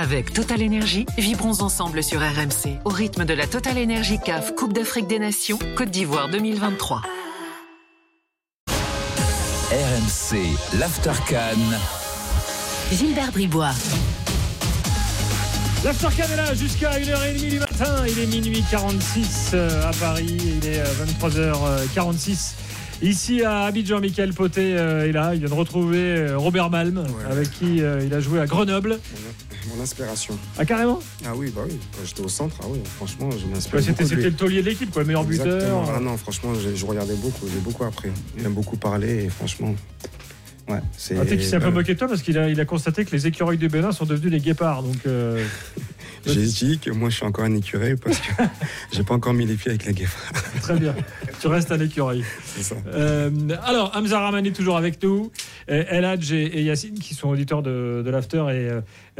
Avec Total Energy, vibrons ensemble sur RMC au rythme de la Total Energy CAF Coupe d'Afrique des Nations Côte d'Ivoire 2023. RMC, l'Aftercan. Gilbert Bribois. L'Aftercan est là jusqu'à 1h30 du matin. Il est minuit 46 euh, à Paris. Il est 23h46. Ici à Abidjan, Michael Poté euh, est là. Il vient de retrouver euh, Robert Malm, avec qui il a joué à Grenoble. Mon inspiration. Ah, carrément Ah oui, bah oui. Quand j'étais au centre, ah oui, franchement, je m'inspire. c'était, c'était le taulier de l'équipe, quoi, meilleur buteur. Ah non, franchement, je regardais beaucoup, j'ai beaucoup appris. Il a beaucoup parlé et franchement. Ouais, c'est. Ah, tu sais qu'il s'est un peu moqué de toi parce qu'il a, il a constaté que les écureuils du Bénin sont devenus des guépards. Donc. Euh... J'ai dit que moi je suis encore un écureuil parce que j'ai pas encore mis les pieds avec les guépards. Très bien. Tu restes un écureuil. C'est ça. Euh, alors, Hamza Ramani toujours avec nous. Eladj et, et Yacine qui sont auditeurs de, de l'After et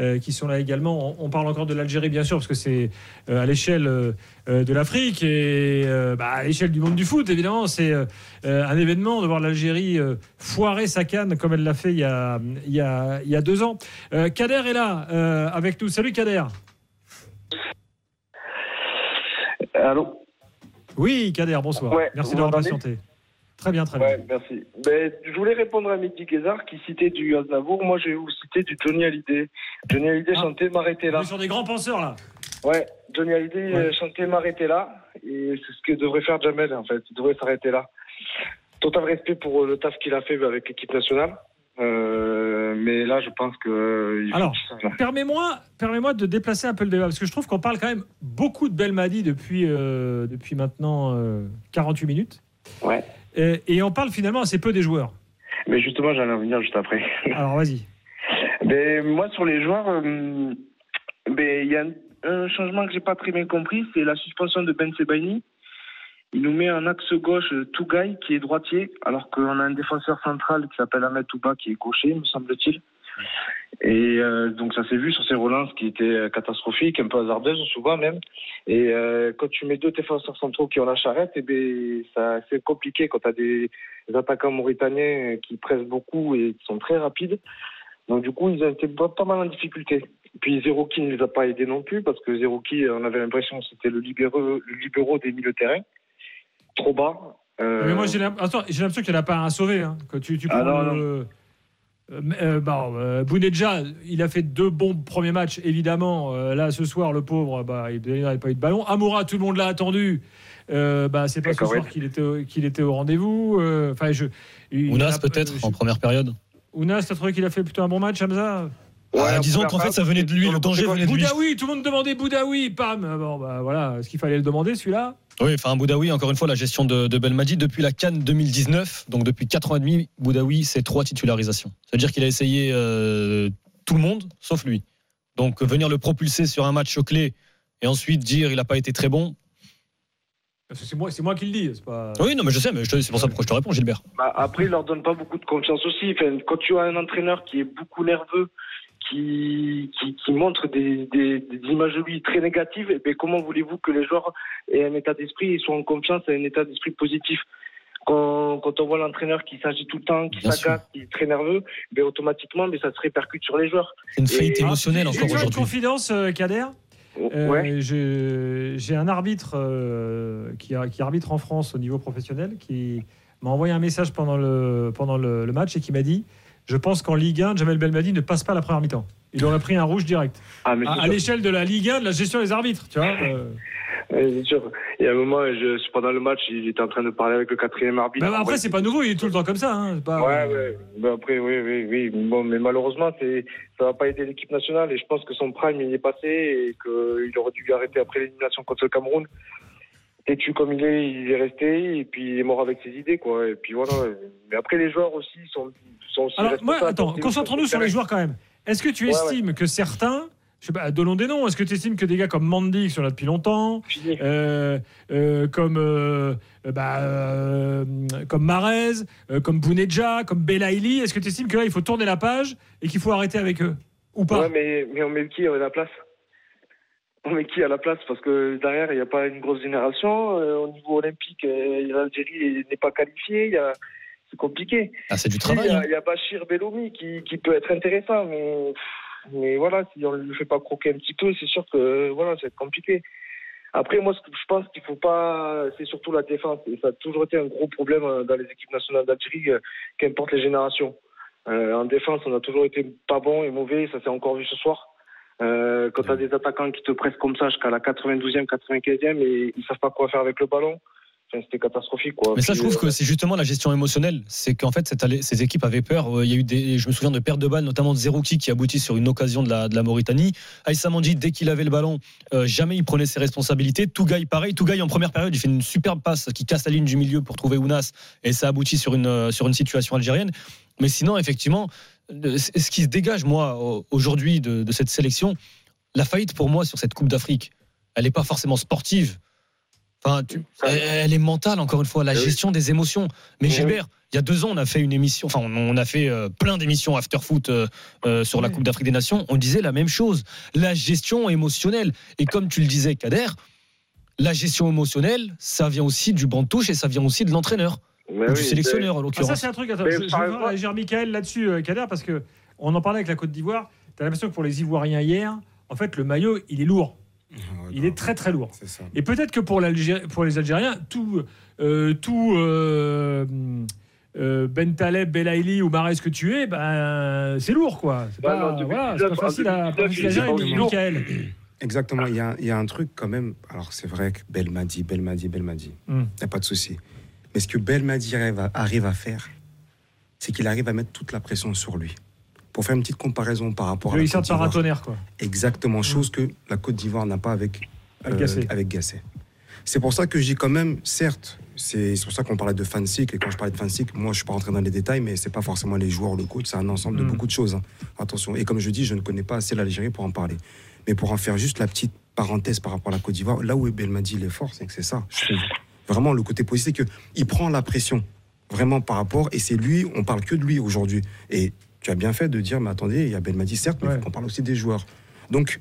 euh, qui sont là également. On, on parle encore de l'Algérie bien sûr parce que c'est euh, à l'échelle euh, de l'Afrique et euh, bah, à l'échelle du monde du foot évidemment. C'est euh, un événement de voir l'Algérie foirer sa canne comme elle l'a fait il y, a, il, y a, il y a deux ans. Kader est là avec nous. Salut Kader. Allô Oui, Kader, bonsoir. Ouais, Merci d'avoir patienté. Très bien, très Ouais, bien. merci. Ben, je voulais répondre à Mehdi Guézard qui citait du Aznavour. Moi, je vais vous citer du Johnny Hallyday. Johnny Hallyday Ah. chantait M'arrêter là. sur des grands penseurs là. Ouais, Johnny Hallyday Ouais. euh, chantait M'arrêter là. Et c'est ce que devrait faire Jamel, en fait. Il devrait s'arrêter là. Total respect pour euh, le taf qu'il a fait avec l'équipe nationale. Euh, mais là, je pense que. euh, Alors, Permets-moi permets de déplacer un peu le débat, parce que je trouve qu'on parle quand même beaucoup de Belmadi depuis, euh, depuis maintenant euh, 48 minutes. Ouais. Et, et on parle finalement assez peu des joueurs. Mais justement, j'allais en venir juste après. Alors vas-y. Ben, moi, sur les joueurs, euh, ben, il y a un, un changement que j'ai pas très bien compris, c'est la suspension de Ben Sebaini. Il nous met en axe gauche euh, Tougaï, qui est droitier, alors qu'on a un défenseur central qui s'appelle Ahmed Touba, qui est gaucher, me semble-t-il. Et euh, donc ça s'est vu sur ces relances qui étaient euh, catastrophiques, un peu hasardeuses souvent même. Et quand tu mets deux défenseurs centraux qui ont la charrette, eh ben, ça c'est compliqué quand tu as des, attaquants mauritaniens qui pressent beaucoup et qui sont très rapides. Donc du coup, ils ont été pas mal en difficulté. Puis Zerouki ne les a pas aidés non plus parce que Zerouki, on avait l'impression c'était le libéraux, le libéraux des milieux de terrain, trop bas. Euh, Mais moi j'ai l'impression qu'il n'y en a pas un sauvé. Hein. Quand tu, tu Ah, non, le- Euh, euh, euh, Bounedjah, il a fait deux bons premiers matchs, évidemment. Euh, là, ce soir, le pauvre, bah, il n'a pas eu de ballon. Amoura, tout le monde l'a attendu. Euh, bah, c'est pas ce soir qu'il était, au- qu'il était au rendez-vous. Euh, Enfin, je. Ounas peut-être je- en première période. Ounas, t'as trouvé qu'il a fait plutôt un bon match, Hamza? Ouais, Ah, en disons qu'en fait, ça venait de lui, le danger venait de lui. Boudaoui, tout le monde demandait Boudaoui, pam Bon, bah voilà, est-ce qu'il fallait le demander celui-là? Oui, enfin Boudaoui, encore une fois, la gestion de, de Belmadi depuis la Cannes 2019, donc depuis 4 ans et demi, Boudaoui, c'est trois titularisations. C'est-à-dire qu'il a essayé euh, tout le monde, sauf lui. Donc venir le propulser sur un match clé et ensuite dire il n'a pas été très bon. C'est moi, c'est moi qui le dis, c'est pas. Oui, non, mais je sais, mais c'est pour ça que je te réponds, Gilbert. Bah, après, il leur donne pas beaucoup de confiance aussi. Enfin, quand tu as un entraîneur qui est beaucoup nerveux, qui, qui, qui montre des, des, des images de lui très négatives, eh ben, comment voulez-vous que les joueurs aient un état d'esprit et soient en confiance et un état d'esprit positif quand, quand on voit l'entraîneur qui s'agit tout le temps, qui Bien s'agace, qui est très nerveux, ben, automatiquement, mais ça se répercute sur les joueurs. C'est une faillite Et- émotionnelle encore une aujourd'hui. confidence, euh, Kader. Euh, ouais. J'ai un arbitre euh, qui, qui arbitre en France au niveau professionnel qui m'a envoyé un message pendant le, pendant le, le match et qui m'a dit Je pense qu'en Ligue 1, Jamel Belmadi ne passe pas la première mi-temps. Il aurait pris un rouge direct. Ah, mais À, l'échelle de la Ligue 1, de la gestion des arbitres, tu vois. euh. Ouais, c'est sûr. Il y a un moment, je, pendant le match, il était en train de parler avec le quatrième arbitre. Mais après, c'est pas nouveau, il est tout le temps comme ça. hein, pas- Ouais, ouais. Ben après, oui, oui, oui. Bon, mais malheureusement, ça va pas aider l'équipe nationale et je pense que son prime, il est passé et qu'il aurait dû arrêter après l'élimination contre le Cameroun. Têtu comme il est, il est resté et puis il est mort avec ses idées, quoi. Et puis voilà. Mais après, les joueurs aussi sont, sont aussi Alors, moi, attends, concentrons-nous sur les joueurs quand même. Est-ce que tu Ouais, estimes que certains, je sais pas, donnons des noms, est-ce que tu estimes que des gars comme Mandy, qui sont là depuis longtemps, euh, euh, comme, euh, bah, comme Marez, comme Bounedja, comme Belaïli, est-ce que tu estimes que là, il faut tourner la page et qu'il faut arrêter avec eux Ou pas? Ouais, mais, mais on met qui à la place? On met qui à la place? Parce que derrière, il n'y a pas une grosse génération. Euh, au niveau olympique, euh, l'Algérie n'est pas qualifiée. A- C'est compliqué. Ah, c'est du travail. Il y, hein. a- y a Bachir Belloumi qui, qui peut être intéressant, mais Mais voilà, si on ne le fait pas croquer un petit peu, c'est sûr que voilà, ça va être compliqué. Après, moi, ce que je pense qu'il faut pas, c'est surtout la défense. Et ça a toujours été un gros problème euh, dans les équipes nationales d'Algérie, qu'importe les générations. Euh, en défense, on a toujours été pas bon et mauvais. Ça s'est encore vu ce soir. Euh, quand tu as des attaquants qui te pressent comme ça jusqu'à la 92e, 95e et ils savent pas quoi faire avec le ballon, enfin, c'était catastrophique. Quoi. Mais ça, je trouve euh, que c'est justement la gestion émotionnelle. C'est qu'en fait, cette allée- ces équipes avaient peur. Euh, Il y a eu des, je me souviens de pertes de balles, notamment de Zerouki qui aboutit sur une occasion de la, de la Mauritanie. Aïssa Mandi, dès qu'il avait le ballon, euh, jamais il prenait ses responsabilités. Tougaï, pareil. Tougaï, en première période, il fait une superbe passe qui casse la ligne du milieu pour trouver Ounas et ça aboutit sur une, euh, sur une situation algérienne. Mais sinon, effectivement, euh, ce qui se dégage, moi, au- aujourd'hui de, de cette sélection, la faillite pour moi sur cette Coupe d'Afrique, elle n'est pas forcément sportive. Enfin, tu- elle, est mentale, encore une fois, la gestion des émotions. Mais. Gilbert, il y a deux ans, on a fait une émission, enfin, on a fait euh, plein d'émissions after foot euh, euh, sur la. Coupe d'Afrique des Nations. On disait la même chose, la gestion émotionnelle. Et comme tu le disais, Kader, la gestion émotionnelle, ça vient aussi du banc de touche et ça vient aussi de l'entraîneur, oui, du sélectionneur en Ah, ça, l'occurrence. c'est un truc. Attends, Mais je, je exemple- réagir Michael là-dessus, euh, Kader, parce que on en parlait avec la Côte d'Ivoire. Tu as l'impression que pour les Ivoiriens hier, en fait, le maillot, il est lourd. Il est très, très lourd. Et peut-être que pour, les Algériens, tout, euh, tout euh, euh, Ben Taleb, Belaïli ou Marais que tu es, ben, c'est lourd, quoi. C'est Bah pas, voilà, c'est pas 19, facile à, en pas facile à 2019, gérer, il est lourd. Michael. Exactement. Il y, a, il y a un truc quand même. Alors, c'est vrai que Belmadi, Belmadi, Belmadi. Il Hmm. n'y a pas de souci. Mais ce que Belmadi arrive à, à faire, c'est qu'il arrive à mettre toute la pression sur lui. Pour faire une petite comparaison par rapport à sort de d'Ivoire. paratonnerre, quoi. Exactement, chose que la Côte d'Ivoire n'a pas avec. Avec Gasset. avec Gasset. C'est pour ça que j'ai quand même, certes, c'est pour ça qu'on parlait de fan cycle. Et quand je parlais de fan cycle, moi, je suis pas rentré dans les détails, mais c'est pas forcément les joueurs, le coach, c'est un ensemble de Mm. beaucoup de choses. hein. Attention. Et comme je dis, je ne connais pas assez l'Algérie pour en parler. Mais pour en faire juste la petite parenthèse par rapport à la Côte d'Ivoire, là où Belmadi il est fort, c'est que c'est ça. Je trouve. Vraiment, le côté positif, c'est qu'il prend la pression. Vraiment par rapport, et c'est lui, on parle que de lui aujourd'hui. Et tu as bien fait de dire, mais attendez, il y a Belmadi, certes, mais Ouais. faut qu'on parle aussi des joueurs. Donc,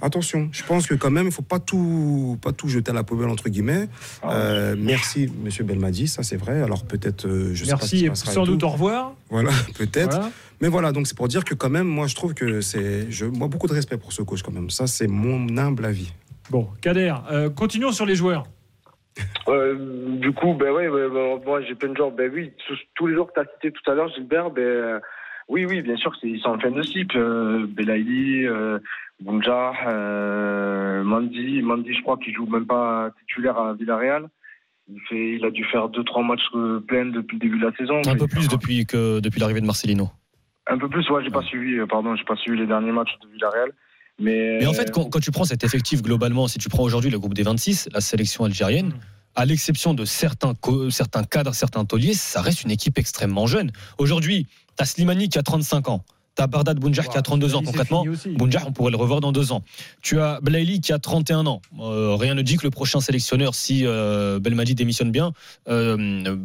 attention, je pense que quand même, il ne faut pas tout, pas tout jeter à la poubelle, entre guillemets. Euh, merci, monsieur Belmadi, ça c'est vrai. Alors peut-être, euh, je sais pas Merci qui et sans tout. doute au revoir. Voilà, peut-être. Voilà. Mais voilà, donc c'est pour dire que quand même, moi je trouve que c'est. Je, moi, beaucoup de respect pour ce coach quand même. Ça, c'est mon humble avis. Bon, Kader, euh, continuons sur les joueurs. Euh, du coup, ben ouais, ouais, ben, moi j'ai plein de joueurs. Ben oui, tous, tous les joueurs que tu as cités tout à l'heure, Gilbert, ben euh, oui, oui, bien sûr, c'est- ils sont en fin de cycle. Euh, Belaïli, euh, Bounja, euh, Mandi, Mandi, je crois qu'il joue même pas titulaire à Villarreal. Il, fait, il a dû faire deux, trois matchs pleins depuis le début de la saison. Un peu plus depuis, que, depuis l'arrivée de Marcelino. Un peu plus, ouais, j'ai pas suivi, pardon, j'ai pas suivi les derniers matchs de Villarreal. Mais, Mais en fait, quand, quand tu prends cet effectif globalement, si tu prends aujourd'hui le groupe des 26, la sélection algérienne, Mm. à l'exception de certains, cadres, certains tauliers, ça reste une équipe extrêmement jeune. Aujourd'hui, tu as Slimani qui a 35 ans, tu as Bardad Bounjar qui a 32 ans. C'est Concrètement. Bounjar, on pourrait le revoir dans deux ans. Tu as Blaili qui a 31 ans. Euh, rien ne dit que le prochain sélectionneur, si euh, Belmadi démissionne bien, euh,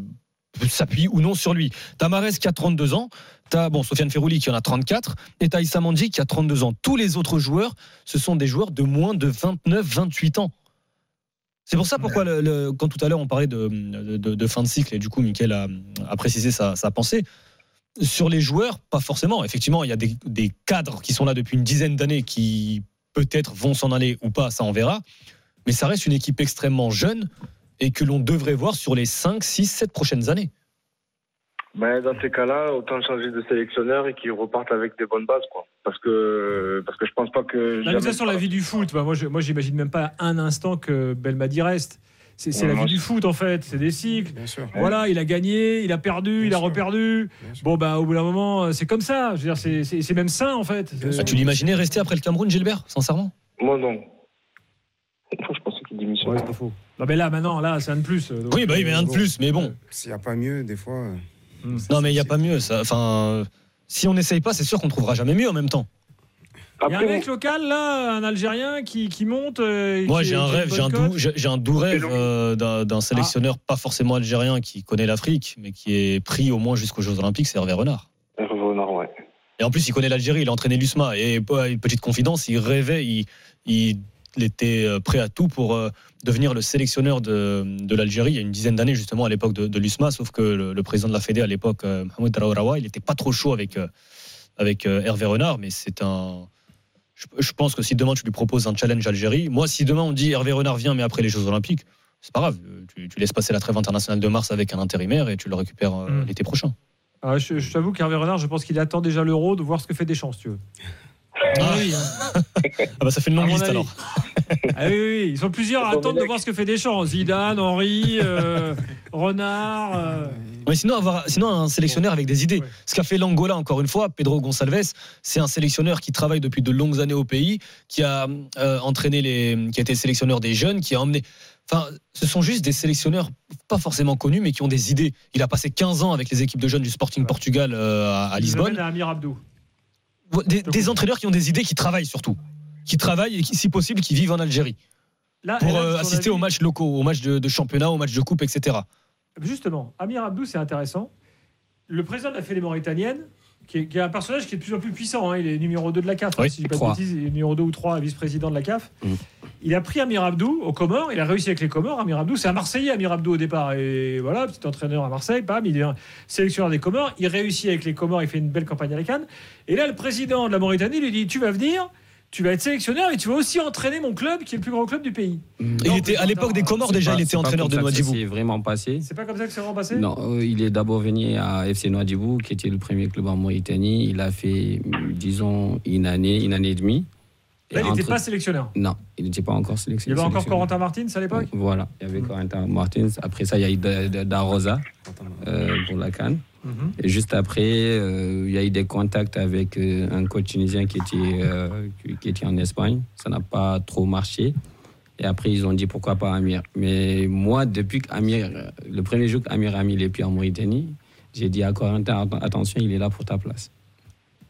s'appuie ou non sur lui. T'as Marès qui a 32 ans. T'as bon, Sofiane Ferrouli qui en a 34. Et t'as Issa qui a 32 ans. Tous les autres joueurs, ce sont des joueurs de moins de 29, 28 ans. C'est pour ça pourquoi, le- le- quand tout à l'heure on parlait de, de- de- de fin de cycle, et du coup, Mickaël a, a précisé sa, sa pensée, sur les joueurs, pas forcément. Effectivement, il y a des, des cadres qui sont là depuis une dizaine d'années qui peut-être vont s'en aller ou pas, ça on verra. Mais ça reste une équipe extrêmement jeune et que l'on devrait voir sur les 5, 6, 7 prochaines années. Ben, dans ces cas-là, autant changer de sélectionneur et qu'ils repartent avec des bonnes bases, quoi. Parce que, parce que je pense pas que. La jamais- sur la vie du foot, bah, moi, je, moi, j'imagine même pas un instant que Belmadi reste. C'est c'est Ouais, la moi, vie du foot, en fait. C'est des cycles. Bien sûr. Voilà, il a gagné, il a perdu, Bien il a sûr. reperdu. Bon, bah, au bout d'un moment, c'est comme ça. Je veux dire, c'est- c'est c'est même sain, en fait. Euh. Ah, tu l'imaginais rester après le Cameroun, Gilbert, sincèrement? Moi, non. Démissionne. Ouais, c'est pas faux. Non, mais là, maintenant, là, c'est un de plus. Donc, Oui, bah oui, mais un de bon. plus, mais bon. S'il n'y a pas mieux, des fois. euh, Hum. Non, mais il n'y a pas mieux. Ça. Enfin, euh, si on n'essaye pas, c'est sûr qu'on trouvera jamais mieux en même temps. Il y a un mec local, là, un Algérien, qui, qui monte. euh, Moi, j'ai un rêve, j'ai un, doux, cote. j'ai j'ai un doux rêve euh, d'un sélectionneur pas forcément algérien qui connaît l'Afrique, mais qui est pris au moins jusqu'aux Jeux Olympiques, c'est Hervé Renard. Hervé Renard, ouais. Et en plus, il connaît l'Algérie, il a entraîné l'USMA. Et euh, une petite confidence, il rêvait, il, il était euh, prêt à tout pour euh, devenir le sélectionneur de, de l'Algérie il y a une dizaine d'années, justement, à l'époque de, de l'USMA. Sauf que le, le président de la Fédé à l'époque, euh, Mohamed Raourawa, il n'était pas trop chaud avec, euh, avec euh, Hervé Renard, mais c'est un. Je, je pense que si demain tu lui proposes un challenge Algérie, moi, si demain on dit Hervé Renard vient, mais après les Jeux Olympiques, c'est pas grave. Tu, tu laisses passer la trêve internationale de mars avec un intérimaire et tu le récupères euh, Mm. l'été prochain. Ah, je je t'avoue qu'Hervé Renard, je pense qu'il attend déjà l'euro de voir ce que fait Deschamps, si tu veux. Ah oui, hein. Ah bah ça fait une longue liste alors. Ah oui, oui, oui, ils sont plusieurs à attendre de voir ce que fait Deschamps. Zidane, Henry, euh, Renard. euh, Mais sinon, avoir, sinon un sélectionneur avec des idées. Ouais. Ce qu'a fait l'Angola, encore une fois, Pedro Gonçalves, c'est un sélectionneur qui travaille depuis de longues années au pays, qui a euh, entraîné les, qui a été sélectionneur des jeunes, qui a emmené. Enfin, ce sont juste des sélectionneurs pas forcément connus, mais qui ont des idées. Il a passé 15 ans avec les équipes de jeunes du Sporting Ouais. Portugal euh, à, à Lisbonne. à Amir Abdou. Des, des entraîneurs qui ont des idées, qui travaillent surtout, qui travaillent et qui, si possible, qui vivent en Algérie Là, pour là, euh, assister aux matchs locaux, aux matchs de, de championnat, aux matchs de coupe, etc. Justement, Amir Abdou, c'est intéressant. Le président de la Fédé mauritanienne, qui est, qui est un personnage qui est de plus en plus puissant, hein, il est numéro 2 de la CAF, hein, Oui, si je dis pas de bêtises, il est numéro 2 ou 3, vice-président de la CAF. Mm. Il a pris Amir Abdou aux Comores, il a réussi avec les Comores. Amir Abdou, c'est un Marseillais, Amir Abdou au départ. Et voilà, petit entraîneur à Marseille, bam, il est un sélectionneur des Comores. Il réussit avec les Comores, il fait une belle campagne à la Cannes. Et là, le président de la Mauritanie lui dit Tu vas venir, tu vas être sélectionneur et tu vas aussi entraîner mon club, qui est le plus grand club du pays. Il était à l'époque des Comores C'est déjà, pas- il c'est était entraîneur de Nouadhibou. s'est vraiment passé. C'est pas comme ça que c'est vraiment passé? Non, euh, il est d'abord venu à FC Nouadhibou, qui était le premier club en Mauritanie. Il a fait, disons, une année, une année et demie. Là, il n'était entre- pas sélectionneur? Non, il n'était pas encore Il y avait encore Corentin Martins à l'époque? Voilà, il y avait Corentin Martins. Après ça, il y a eu Da- Da- Darosa euh, pour la Cannes. Mhm. Et juste après, euh, il y a eu des contacts avec euh, un coach tunisien qui était, euh, qui- était en Espagne. Ça n'a pas trop marché. Et après, ils ont dit pourquoi pas Amir. Mais moi, depuis qu'Amir, le premier jour qu'Amir a mis les pieds en Mauritanie, j'ai dit à Corentin, Atten- attention, il est là pour ta place.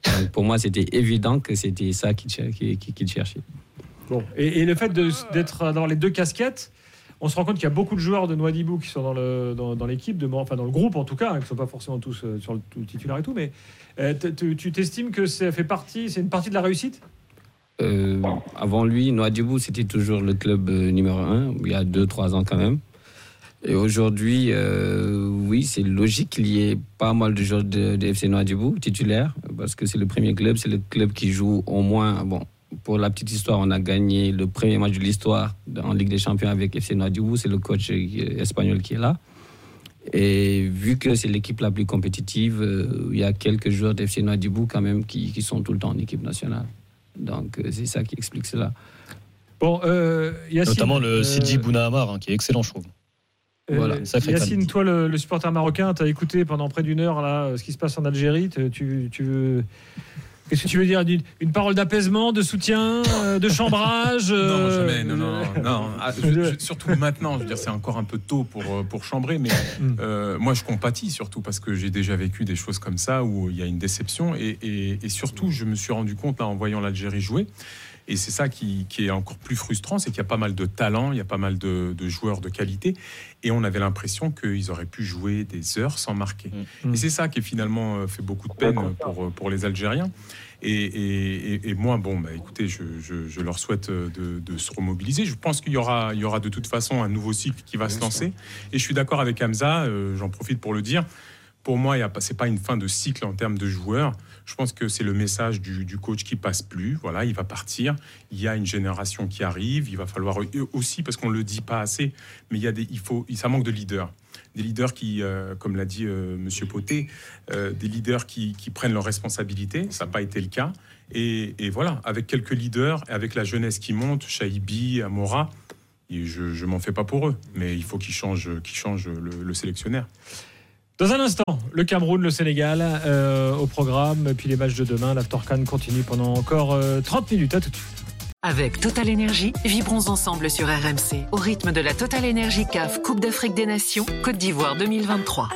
Donc, pour moi, c'était évident que c'était ça qu'il qu'il cherchait. Bon. Et, et le fait d'être dans les deux casquettes, on se rend compte qu'il y a beaucoup de joueurs de Noidibou qui sont dans le dans, dans l'équipe, de, enfin dans le groupe en tout cas, hein, qui ne sont pas forcément tous euh, sur le tout titulaire et tout, mais euh, tu t'estimes que ça fait partie, c'est une partie de la réussite? Euh, avant lui, Nouadhibou, c'était toujours le club euh, numéro un, il y a 2-3 ans quand même. Et aujourd'hui, euh, oui, c'est logique qu'il y ait pas mal de joueurs de, de FC Nouadhibou titulaires, parce que c'est le premier club, c'est le club qui joue au moins. Bon, pour la petite histoire, on a gagné le premier match de l'histoire en Ligue des Champions avec FC Nouadhibou, c'est le coach euh, espagnol qui est là. Et vu que c'est l'équipe la plus compétitive, euh, il y a quelques joueurs d'FC Nouadhibou quand même qui, qui sont tout le temps en équipe nationale. Donc euh, c'est ça qui explique cela. Bon, euh, Yacine, Notamment le euh, Sidi Bounahamar, hein, qui est excellent, je trouve. Euh, Voilà, Yacine, toi, le, le supporter marocain, tu as écouté pendant près d'une heure là, ce qui se passe en Algérie. Tu, tu, veux. Qu'est-ce que tu veux dire? Une, une parole d'apaisement, de soutien, euh, de chambrage Non, euh, jamais, non, non, non. Ah, je- je- surtout maintenant, je veux dire, c'est encore un peu tôt pour, pour chambrer, mais Mm. euh, moi, je compatis surtout parce que j'ai déjà vécu des choses comme ça où il y a une déception et, et- et surtout, je me suis rendu compte là, en voyant l'Algérie jouer. Et c'est ça qui, qui est encore plus frustrant, c'est qu'il y a pas mal de talents, il y a pas mal de, de joueurs de qualité, et on avait l'impression qu'ils auraient pu jouer des heures sans marquer. Mm. Et c'est ça qui finalement euh, fait beaucoup de peine pour, pour les Algériens. Et, et- et- et moi, bon, bah, écoutez, je, je- je leur souhaite euh, de, de se remobiliser. Je pense qu'il y aura, il y aura de toute façon un nouveau cycle qui va se lancer. Et je suis d'accord avec Hamza, euh, j'en profite pour le dire. Pour moi, ce n'est pas une fin de cycle en termes de joueurs. Je pense que c'est le message du, coach qui passe plus. Voilà, il va partir. Il y a une génération qui arrive. Il va falloir aussi, parce qu'on ne le dit pas assez, mais il, y a des, il faut, ça manque de leaders. Des leaders qui, euh, comme l'a dit euh, Monsieur Poté, euh, des leaders qui, prennent leurs responsabilités. Ça n'a pas été le cas. Et, voilà, avec quelques leaders, avec la jeunesse qui monte, Shaibi, Amora, et je ne m'en fais pas pour eux. Mais il faut qu'ils changent, qu'ils changent le, le sélectionnaire. Dans un instant, le Cameroun, le Sénégal euh, au programme, puis les matchs de demain. L'Aftercan continue pendant encore euh, 30 minutes. À tout de suite. Avec Total Énergie, vibrons ensemble sur RMC au rythme de la Total Énergie CAF Coupe d'Afrique des Nations Côte d'Ivoire 2023.